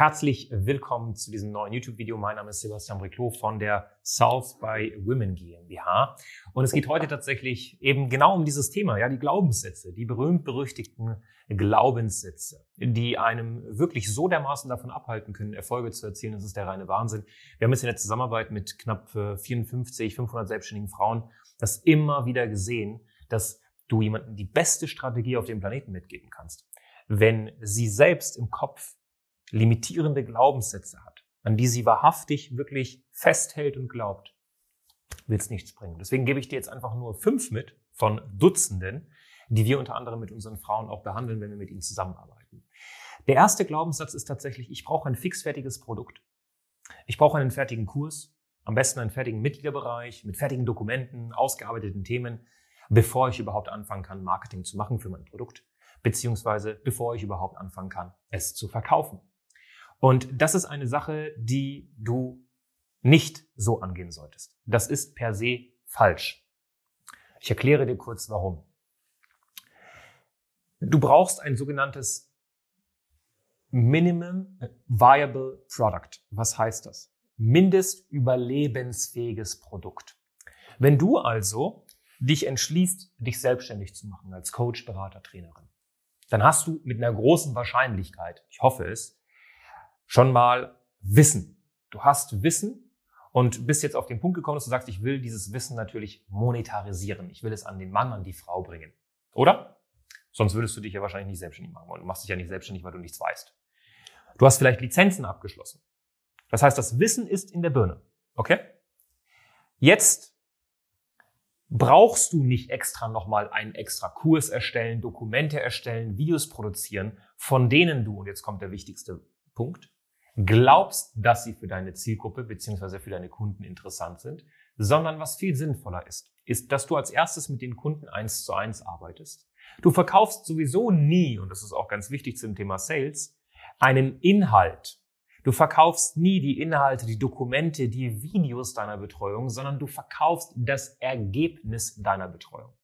Herzlich willkommen zu diesem neuen YouTube-Video. Mein Name ist Sebastian Briclot von der South by Women GmbH. Und es geht heute tatsächlich eben genau um dieses Thema, ja, die Glaubenssätze, die berühmt-berüchtigten Glaubenssätze, die einem wirklich so dermaßen davon abhalten können, Erfolge zu erzielen. Das ist der reine Wahnsinn. Wir haben jetzt in der Zusammenarbeit mit knapp 54, 500 selbstständigen Frauen das immer wieder gesehen, dass du jemandem die beste Strategie auf dem Planeten mitgeben kannst. Wenn sie selbst im Kopf limitierende Glaubenssätze hat, an die sie wahrhaftig wirklich festhält und glaubt, wird es nichts bringen. Deswegen gebe ich dir jetzt einfach nur fünf mit von Dutzenden, die wir unter anderem mit unseren Frauen auch behandeln, wenn wir mit ihnen zusammenarbeiten. Der erste Glaubenssatz ist tatsächlich, ich brauche ein fixfertiges Produkt. Ich brauche einen fertigen Kurs, am besten einen fertigen Mitgliederbereich mit fertigen Dokumenten, ausgearbeiteten Themen, bevor ich überhaupt anfangen kann, Marketing zu machen für mein Produkt, beziehungsweise bevor ich überhaupt anfangen kann, es zu verkaufen. Und das ist eine Sache, die du nicht so angehen solltest. Das ist per se falsch. Ich erkläre dir kurz warum. Du brauchst ein sogenanntes Minimum Viable Product. Was heißt das? Mindest überlebensfähiges Produkt. Wenn du also dich entschließt, dich selbstständig zu machen als Coach, Berater, Trainerin, dann hast du mit einer großen Wahrscheinlichkeit, ich hoffe es, schon mal Wissen. Du hast Wissen und bist jetzt auf den Punkt gekommen, dass du sagst, ich will dieses Wissen natürlich monetarisieren. Ich will es an den Mann, an die Frau bringen. Oder? Sonst würdest du dich ja wahrscheinlich nicht selbstständig machen wollen. Du machst dich ja nicht selbstständig, weil du nichts weißt. Du hast vielleicht Lizenzen abgeschlossen. Das heißt, das Wissen ist in der Birne. Okay? Jetzt brauchst du nicht extra nochmal einen extra Kurs erstellen, Dokumente erstellen, Videos produzieren, von denen du, und jetzt kommt der wichtigste Punkt, glaubst, dass sie für deine Zielgruppe beziehungsweise für deine Kunden interessant sind, sondern was viel sinnvoller ist, ist, dass du als erstes mit den Kunden eins zu eins arbeitest. Du verkaufst sowieso nie, und das ist auch ganz wichtig zum Thema Sales, einen Inhalt. Du verkaufst nie die Inhalte, die Dokumente, die Videos deiner Betreuung, sondern du verkaufst das Ergebnis deiner Betreuung.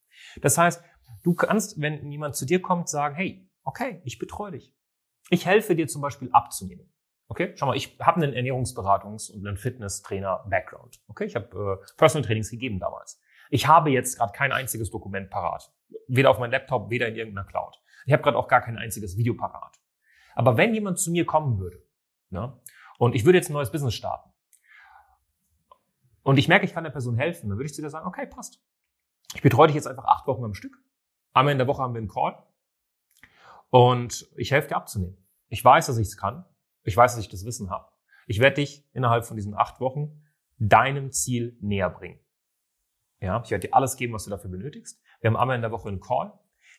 Das heißt, du kannst, wenn jemand zu dir kommt, sagen, hey, okay, ich betreue dich. Ich helfe dir zum Beispiel abzunehmen. Okay, schau mal, ich habe einen Ernährungsberatungs- und einen Fitness-Trainer-Background. Okay, ich habe äh, Personal Trainings gegeben damals. Ich habe jetzt gerade kein einziges Dokument parat. Weder auf meinem Laptop, weder in irgendeiner Cloud. Ich habe gerade auch gar kein einziges Video parat. Aber wenn jemand zu mir kommen würde, ne, und ich würde jetzt ein neues Business starten, und ich merke, ich kann der Person helfen, dann würde ich zu dir sagen, okay, passt. Ich betreue dich jetzt einfach acht Wochen am Stück. Einmal in der Woche haben wir einen Call. Und ich helfe dir abzunehmen. Ich weiß, dass ich es kann. Ich weiß, dass ich das Wissen habe. Ich werde dich innerhalb von diesen acht Wochen deinem Ziel näher bringen. Ja, ich werde dir alles geben, was du dafür benötigst. Wir haben einmal in der Woche einen Call.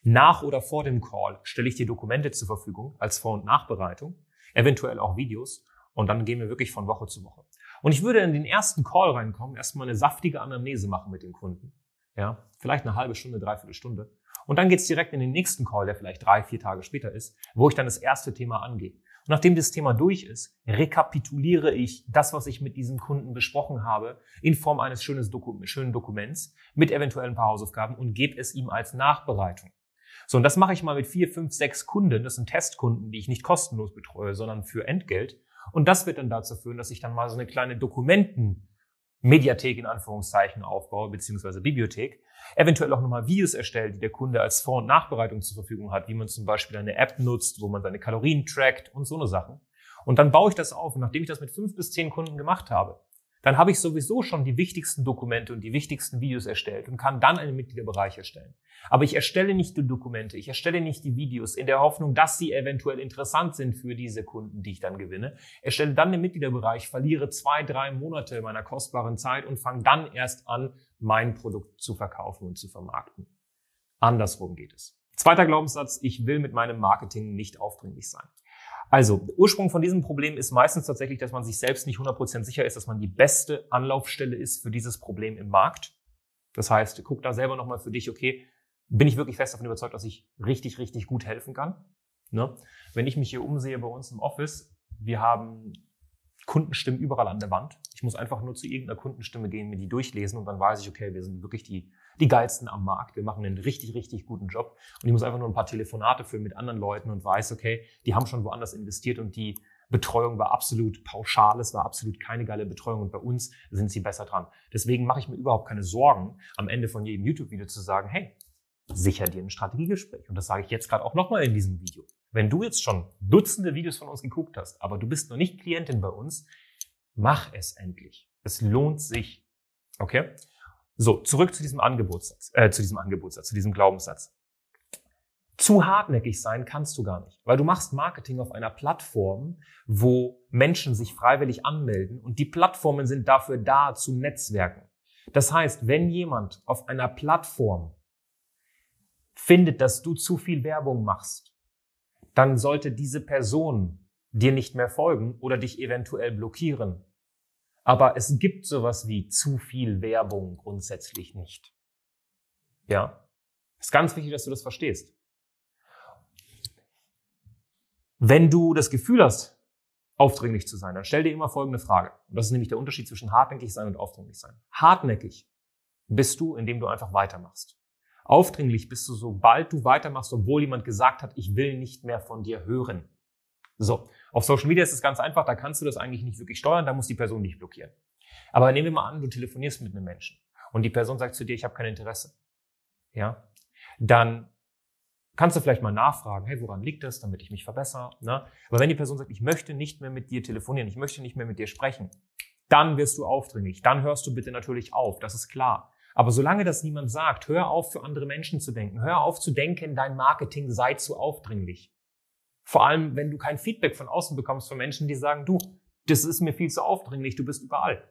Nach oder vor dem Call stelle ich dir Dokumente zur Verfügung als Vor- und Nachbereitung, eventuell auch Videos. Und dann gehen wir wirklich von Woche zu Woche. Und ich würde in den ersten Call reinkommen, erstmal eine saftige Anamnese machen mit dem Kunden. Ja, vielleicht eine halbe Stunde, dreiviertel Stunde. Und dann geht's direkt in den nächsten Call, der vielleicht drei, vier Tage später ist, wo ich dann das erste Thema angehe. Und nachdem das Thema durch ist, rekapituliere ich das, was ich mit diesem Kunden besprochen habe, in Form eines schönen, Doku schönen Dokuments mit eventuell ein paar Hausaufgaben und gebe es ihm als Nachbereitung. So, und das mache ich mal mit vier, fünf, sechs Kunden. Das sind Testkunden, die ich nicht kostenlos betreue, sondern für Entgelt. Und das wird dann dazu führen, dass ich dann mal so eine kleine Dokumenten Mediathek in Anführungszeichen aufbaue, beziehungsweise Bibliothek, eventuell auch nochmal Videos erstellt, die der Kunde als Vor- und Nachbereitung zur Verfügung hat, wie man zum Beispiel eine App nutzt, wo man seine Kalorien trackt und so eine Sachen. Und dann baue ich das auf und nachdem ich das mit fünf bis zehn Kunden gemacht habe, dann habe ich sowieso schon die wichtigsten Dokumente und die wichtigsten Videos erstellt und kann dann einen Mitgliederbereich erstellen. Aber ich erstelle nicht die Dokumente, ich erstelle nicht die Videos in der Hoffnung, dass sie eventuell interessant sind für diese Kunden, die ich dann gewinne. Erstelle dann den Mitgliederbereich, verliere zwei, drei Monate meiner kostbaren Zeit und fange dann erst an, mein Produkt zu verkaufen und zu vermarkten. Andersrum geht es. Zweiter Glaubenssatz, ich will mit meinem Marketing nicht aufdringlich sein. Also, Ursprung von diesem Problem ist meistens tatsächlich, dass man sich selbst nicht 100% sicher ist, dass man die beste Anlaufstelle ist für dieses Problem im Markt. Das heißt, guck da selber nochmal für dich, okay, bin ich wirklich fest davon überzeugt, dass ich richtig, richtig gut helfen kann? Ne? Wenn ich mich hier umsehe bei uns im Office, wir haben Kundenstimmen überall an der Wand. Ich muss einfach nur zu irgendeiner Kundenstimme gehen, mir die durchlesen und dann weiß ich, okay, wir sind wirklich die, die geilsten am Markt. Wir machen einen richtig, richtig guten Job. Und ich muss einfach nur ein paar Telefonate führen mit anderen Leuten und weiß, okay, die haben schon woanders investiert und die Betreuung war absolut pauschal, es war absolut keine geile Betreuung und bei uns sind sie besser dran. Deswegen mache ich mir überhaupt keine Sorgen, am Ende von jedem YouTube-Video zu sagen, hey, sicher dir ein Strategiegespräch. Und das sage ich jetzt gerade auch nochmal in diesem Video. Wenn du jetzt schon Dutzende Videos von uns geguckt hast, aber du bist noch nicht Klientin bei uns, mach es endlich. Es lohnt sich. Okay? So, zurück zu diesem Angebotssatz, äh, zu diesem Angebotssatz, zu diesem Glaubenssatz. Zu hartnäckig sein kannst du gar nicht, weil du machst Marketing auf einer Plattform, wo Menschen sich freiwillig anmelden und die Plattformen sind dafür da zu Netzwerken. Das heißt, wenn jemand auf einer Plattform findet, dass du zu viel Werbung machst, dann sollte diese Person dir nicht mehr folgen oder dich eventuell blockieren. Aber es gibt sowas wie zu viel Werbung grundsätzlich nicht. Ja? Ist ganz wichtig, dass du das verstehst. Wenn du das Gefühl hast, aufdringlich zu sein, dann stell dir immer folgende Frage. Und das ist nämlich der Unterschied zwischen hartnäckig sein und aufdringlich sein. Hartnäckig bist du, indem du einfach weitermachst. Aufdringlich bist du, sobald du weitermachst, obwohl jemand gesagt hat, ich will nicht mehr von dir hören. So, auf Social Media ist es ganz einfach, da kannst du das eigentlich nicht wirklich steuern, da muss die Person dich blockieren. Aber nehmen wir mal an, du telefonierst mit einem Menschen und die Person sagt zu dir, ich habe kein Interesse. Ja, dann kannst du vielleicht mal nachfragen, hey, woran liegt das, damit ich mich verbessere? Ne? Aber wenn die Person sagt, ich möchte nicht mehr mit dir telefonieren, ich möchte nicht mehr mit dir sprechen, dann wirst du aufdringlich. Dann hörst du bitte natürlich auf, das ist klar. Aber solange das niemand sagt, hör auf, für andere Menschen zu denken. Hör auf zu denken, dein Marketing sei zu aufdringlich. Vor allem, wenn du kein Feedback von außen bekommst von Menschen, die sagen, du, das ist mir viel zu aufdringlich, du bist überall.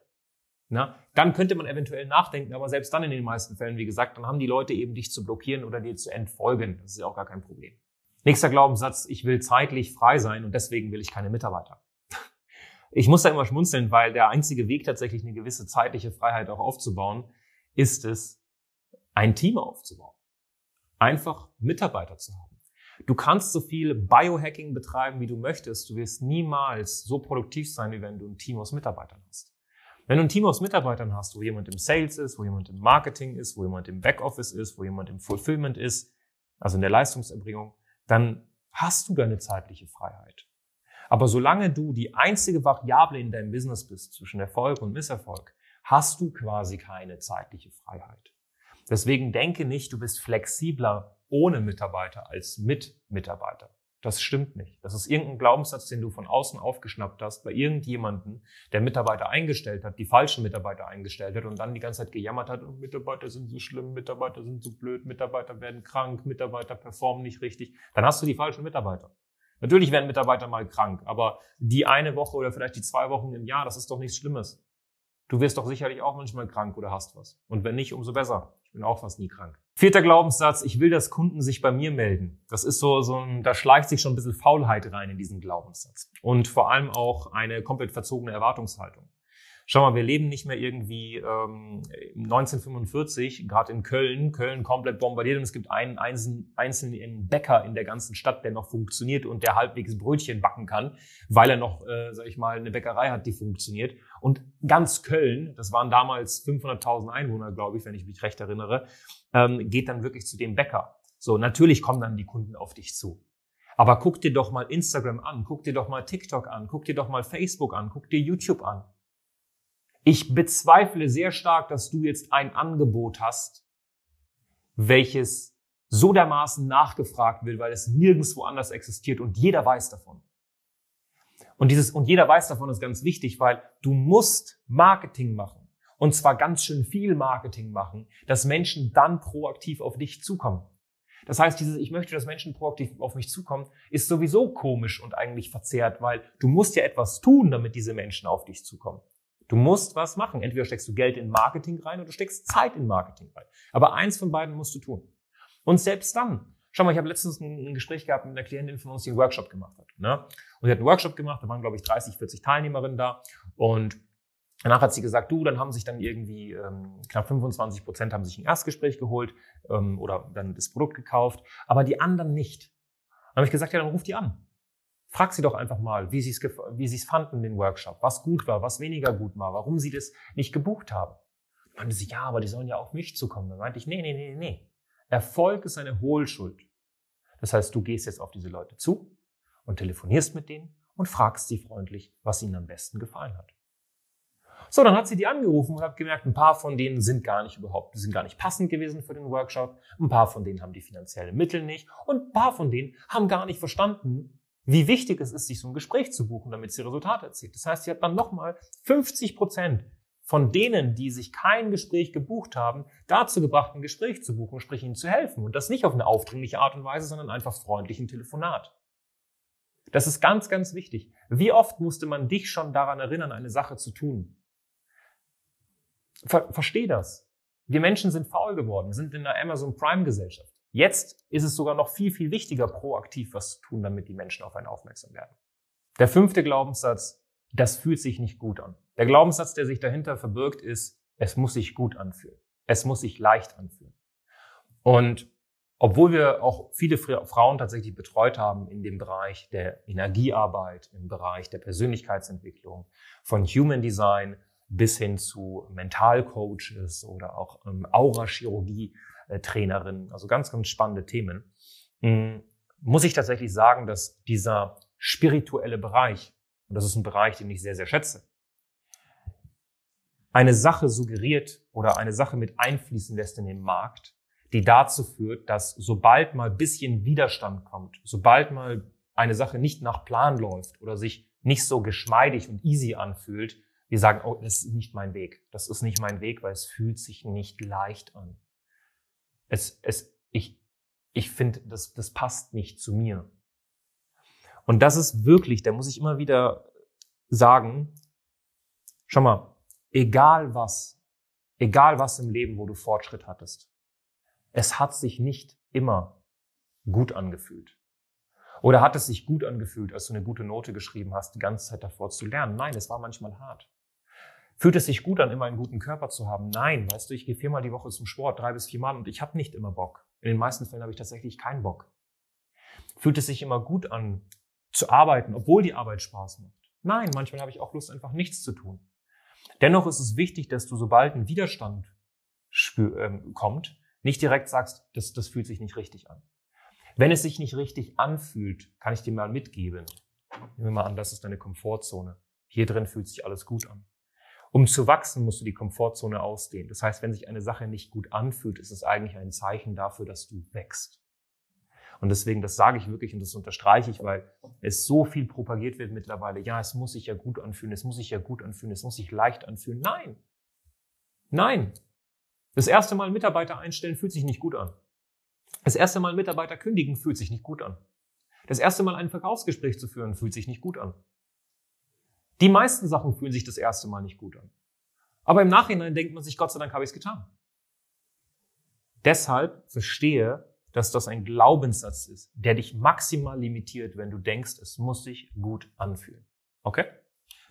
Na, dann könnte man eventuell nachdenken, aber selbst dann in den meisten Fällen, wie gesagt, dann haben die Leute eben dich zu blockieren oder dir zu entfolgen. Das ist ja auch gar kein Problem. Nächster Glaubenssatz, ich will zeitlich frei sein und deswegen will ich keine Mitarbeiter. Ich muss da immer schmunzeln, weil der einzige Weg tatsächlich eine gewisse zeitliche Freiheit auch aufzubauen, ist es, ein Team aufzubauen. Einfach Mitarbeiter zu haben. Du kannst so viel Biohacking betreiben, wie du möchtest. Du wirst niemals so produktiv sein, wie wenn du ein Team aus Mitarbeitern hast. Wenn du ein Team aus Mitarbeitern hast, wo jemand im Sales ist, wo jemand im Marketing ist, wo jemand im Backoffice ist, wo jemand im Fulfillment ist, also in der Leistungserbringung, dann hast du deine zeitliche Freiheit. Aber solange du die einzige Variable in deinem Business bist zwischen Erfolg und Misserfolg, hast du quasi keine zeitliche Freiheit. Deswegen denke nicht, du bist flexibler ohne Mitarbeiter als mit Mitarbeiter. Das stimmt nicht. Das ist irgendein Glaubenssatz, den du von außen aufgeschnappt hast bei irgendjemanden, der Mitarbeiter eingestellt hat, die falschen Mitarbeiter eingestellt hat und dann die ganze Zeit gejammert hat, oh, Mitarbeiter sind so schlimm, Mitarbeiter sind so blöd, Mitarbeiter werden krank, Mitarbeiter performen nicht richtig. Dann hast du die falschen Mitarbeiter. Natürlich werden Mitarbeiter mal krank, aber die eine Woche oder vielleicht die zwei Wochen im Jahr, das ist doch nichts Schlimmes. Du wirst doch sicherlich auch manchmal krank oder hast was. Und wenn nicht, umso besser. Ich bin auch fast nie krank. Vierter Glaubenssatz, ich will, dass Kunden sich bei mir melden. Das ist so, so ein, da schleicht sich schon ein bisschen Faulheit rein in diesen Glaubenssatz. Und vor allem auch eine komplett verzogene Erwartungshaltung. Schau mal, wir leben nicht mehr irgendwie ähm, 1945, gerade in Köln, Köln komplett bombardiert und es gibt einen einzelnen, Bäcker in der ganzen Stadt, der noch funktioniert und der halbwegs Brötchen backen kann, weil er noch, äh, sag ich mal, eine Bäckerei hat, die funktioniert. Und ganz Köln, das waren damals 500.000 Einwohner, glaube ich, wenn ich mich recht erinnere, ähm, geht dann wirklich zu dem Bäcker. So, natürlich kommen dann die Kunden auf dich zu. Aber guck dir doch mal Instagram an, guck dir doch mal TikTok an, guck dir doch mal Facebook an, guck dir YouTube an. Ich bezweifle sehr stark, dass du jetzt ein Angebot hast, welches so dermaßen nachgefragt will, weil es nirgendwo anders existiert und jeder weiß davon. Und dieses, und jeder weiß davon ist ganz wichtig, weil du musst Marketing machen. Und zwar ganz schön viel Marketing machen, dass Menschen dann proaktiv auf dich zukommen. Das heißt, dieses, ich möchte, dass Menschen proaktiv auf mich zukommen, ist sowieso komisch und eigentlich verzerrt, weil du musst ja etwas tun, damit diese Menschen auf dich zukommen. Du musst was machen. Entweder steckst du Geld in Marketing rein oder du steckst Zeit in Marketing rein. Aber eins von beiden musst du tun. Und selbst dann, Schau mal, ich habe letztens ein, Gespräch gehabt mit einer Klientin von uns, die einen Workshop gemacht hat. Ne? Und sie hat einen Workshop gemacht, da waren, glaube ich, 30, 40 Teilnehmerinnen da. Und danach hat sie gesagt, du, dann haben sich dann irgendwie ähm, knapp 25 Prozent haben sich ein Erstgespräch geholt ähm, oder dann das Produkt gekauft, aber die anderen nicht. Dann habe ich gesagt, ja, dann ruf die an. Frag sie doch einfach mal, wie sie es wie sie es fanden, den Workshop, was gut war, was weniger gut war, warum sie das nicht gebucht haben. Meinte sie, ja, aber die sollen ja auf mich zukommen. Dann meinte ich, nee, nee, nee, nee. Erfolg ist eine Hohlschuld. Das heißt, du gehst jetzt auf diese Leute zu und telefonierst mit denen und fragst sie freundlich, was ihnen am besten gefallen hat. So, dann hat sie die angerufen und hat gemerkt, ein paar von denen sind gar nicht überhaupt, sind gar nicht passend gewesen für den Workshop. Ein paar von denen haben die finanziellen Mittel nicht und ein paar von denen haben gar nicht verstanden, wie wichtig es ist, sich so ein Gespräch zu buchen, damit sie Resultate erzielt. Das heißt, sie hat dann nochmal 50 Prozent von denen, die sich kein Gespräch gebucht haben, dazu gebracht, ein Gespräch zu buchen, sprich ihnen zu helfen. Und das nicht auf eine aufdringliche Art und Weise, sondern einfach freundlich ein Telefonat. Das ist ganz, ganz wichtig. Wie oft musste man dich schon daran erinnern, eine Sache zu tun? Ver Versteh das. Wir Menschen sind faul geworden, sind in einer Amazon Prime Gesellschaft. Jetzt ist es sogar noch viel, viel wichtiger, proaktiv was zu tun, damit die Menschen auf einen aufmerksam werden. Der fünfte Glaubenssatz, das fühlt sich nicht gut an. Der Glaubenssatz, der sich dahinter verbirgt, ist, es muss sich gut anfühlen. Es muss sich leicht anfühlen. Und obwohl wir auch viele Frauen tatsächlich betreut haben in dem Bereich der Energiearbeit, im Bereich der Persönlichkeitsentwicklung, von Human Design bis hin zu Mentalcoaches oder auch ähm, Aurachirurgie-Trainerinnen, also ganz, ganz spannende Themen, hm, muss ich tatsächlich sagen, dass dieser spirituelle Bereich, und das ist ein Bereich, den ich sehr, sehr schätze, eine Sache suggeriert oder eine Sache mit einfließen lässt in den Markt, die dazu führt, dass sobald mal bisschen Widerstand kommt, sobald mal eine Sache nicht nach Plan läuft oder sich nicht so geschmeidig und easy anfühlt, wir sagen, oh, das ist nicht mein Weg. Das ist nicht mein Weg, weil es fühlt sich nicht leicht an. Es, es, ich, ich finde, das, das passt nicht zu mir. Und das ist wirklich, da muss ich immer wieder sagen, schau mal, egal was, egal was im Leben, wo du Fortschritt hattest, es hat sich nicht immer gut angefühlt. Oder hat es sich gut angefühlt, als du eine gute Note geschrieben hast, die ganze Zeit davor zu lernen? Nein, es war manchmal hart. Fühlt es sich gut an, immer einen guten Körper zu haben? Nein, weißt du, ich gehe viermal die Woche zum Sport, drei bis viermal und ich habe nicht immer Bock. In den meisten Fällen habe ich tatsächlich keinen Bock. Fühlt es sich immer gut an, zu arbeiten, obwohl die Arbeit Spaß macht? Nein, manchmal habe ich auch Lust, einfach nichts zu tun. Dennoch ist es wichtig, dass du, sobald ein Widerstand ähm, kommt, nicht direkt sagst, das, das fühlt sich nicht richtig an. Wenn es sich nicht richtig anfühlt, kann ich dir mal mitgeben. Nehmen wir mal an, das ist deine Komfortzone. Hier drin fühlt sich alles gut an. Um zu wachsen, musst du die Komfortzone ausdehnen. Das heißt, wenn sich eine Sache nicht gut anfühlt, ist es eigentlich ein Zeichen dafür, dass du wächst. Und deswegen, das sage ich wirklich und das unterstreiche ich, weil es so viel propagiert wird mittlerweile. Ja, es muss sich ja gut anfühlen, es muss sich ja gut anfühlen, es muss sich leicht anfühlen. Nein. Nein. Das erste Mal Mitarbeiter einstellen fühlt sich nicht gut an. Das erste Mal Mitarbeiter kündigen fühlt sich nicht gut an. Das erste Mal ein Verkaufsgespräch zu führen fühlt sich nicht gut an. Die meisten Sachen fühlen sich das erste Mal nicht gut an. Aber im Nachhinein denkt man sich, Gott sei Dank habe ich es getan. Deshalb verstehe, dass das ein Glaubenssatz ist, der dich maximal limitiert, wenn du denkst, es muss sich gut anfühlen. Okay?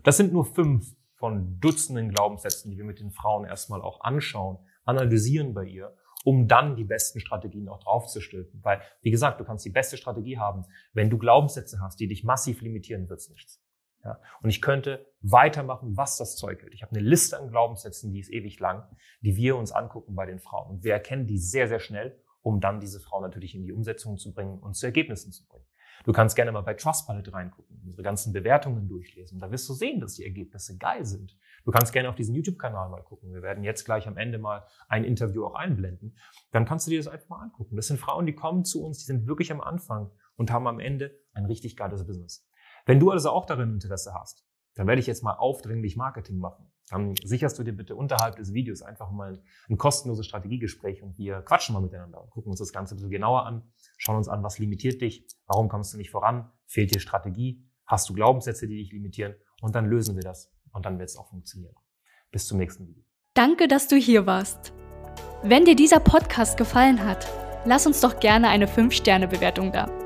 Das sind nur fünf von Dutzenden Glaubenssätzen, die wir mit den Frauen erstmal auch anschauen, analysieren bei ihr, um dann die besten Strategien auch draufzustülpen. Weil, wie gesagt, du kannst die beste Strategie haben. Wenn du Glaubenssätze hast, die dich massiv limitieren, wird's nichts. Ja? Und ich könnte weitermachen, was das Zeug hält. Ich habe eine Liste an Glaubenssätzen, die ist ewig lang, die wir uns angucken bei den Frauen. Und wir erkennen die sehr, sehr schnell um dann diese Frau natürlich in die Umsetzung zu bringen und zu Ergebnissen zu bringen. Du kannst gerne mal bei Trustpilot reingucken, unsere ganzen Bewertungen durchlesen. Da wirst du sehen, dass die Ergebnisse geil sind. Du kannst gerne auf diesen YouTube-Kanal mal gucken. Wir werden jetzt gleich am Ende mal ein Interview auch einblenden. Dann kannst du dir das einfach mal angucken. Das sind Frauen, die kommen zu uns, die sind wirklich am Anfang und haben am Ende ein richtig geiles Business. Wenn du also auch darin Interesse hast, dann werde ich jetzt mal aufdringlich Marketing machen. Dann sicherst du dir bitte unterhalb des Videos einfach mal ein kostenloses Strategiegespräch und wir quatschen mal miteinander und gucken uns das Ganze ein bisschen genauer an, schauen uns an, was limitiert dich, warum kommst du nicht voran, fehlt dir Strategie, hast du Glaubenssätze, die dich limitieren und dann lösen wir das und dann wird es auch funktionieren. Bis zum nächsten Video. Danke, dass du hier warst. Wenn dir dieser Podcast gefallen hat, lass uns doch gerne eine 5-Sterne-Bewertung da.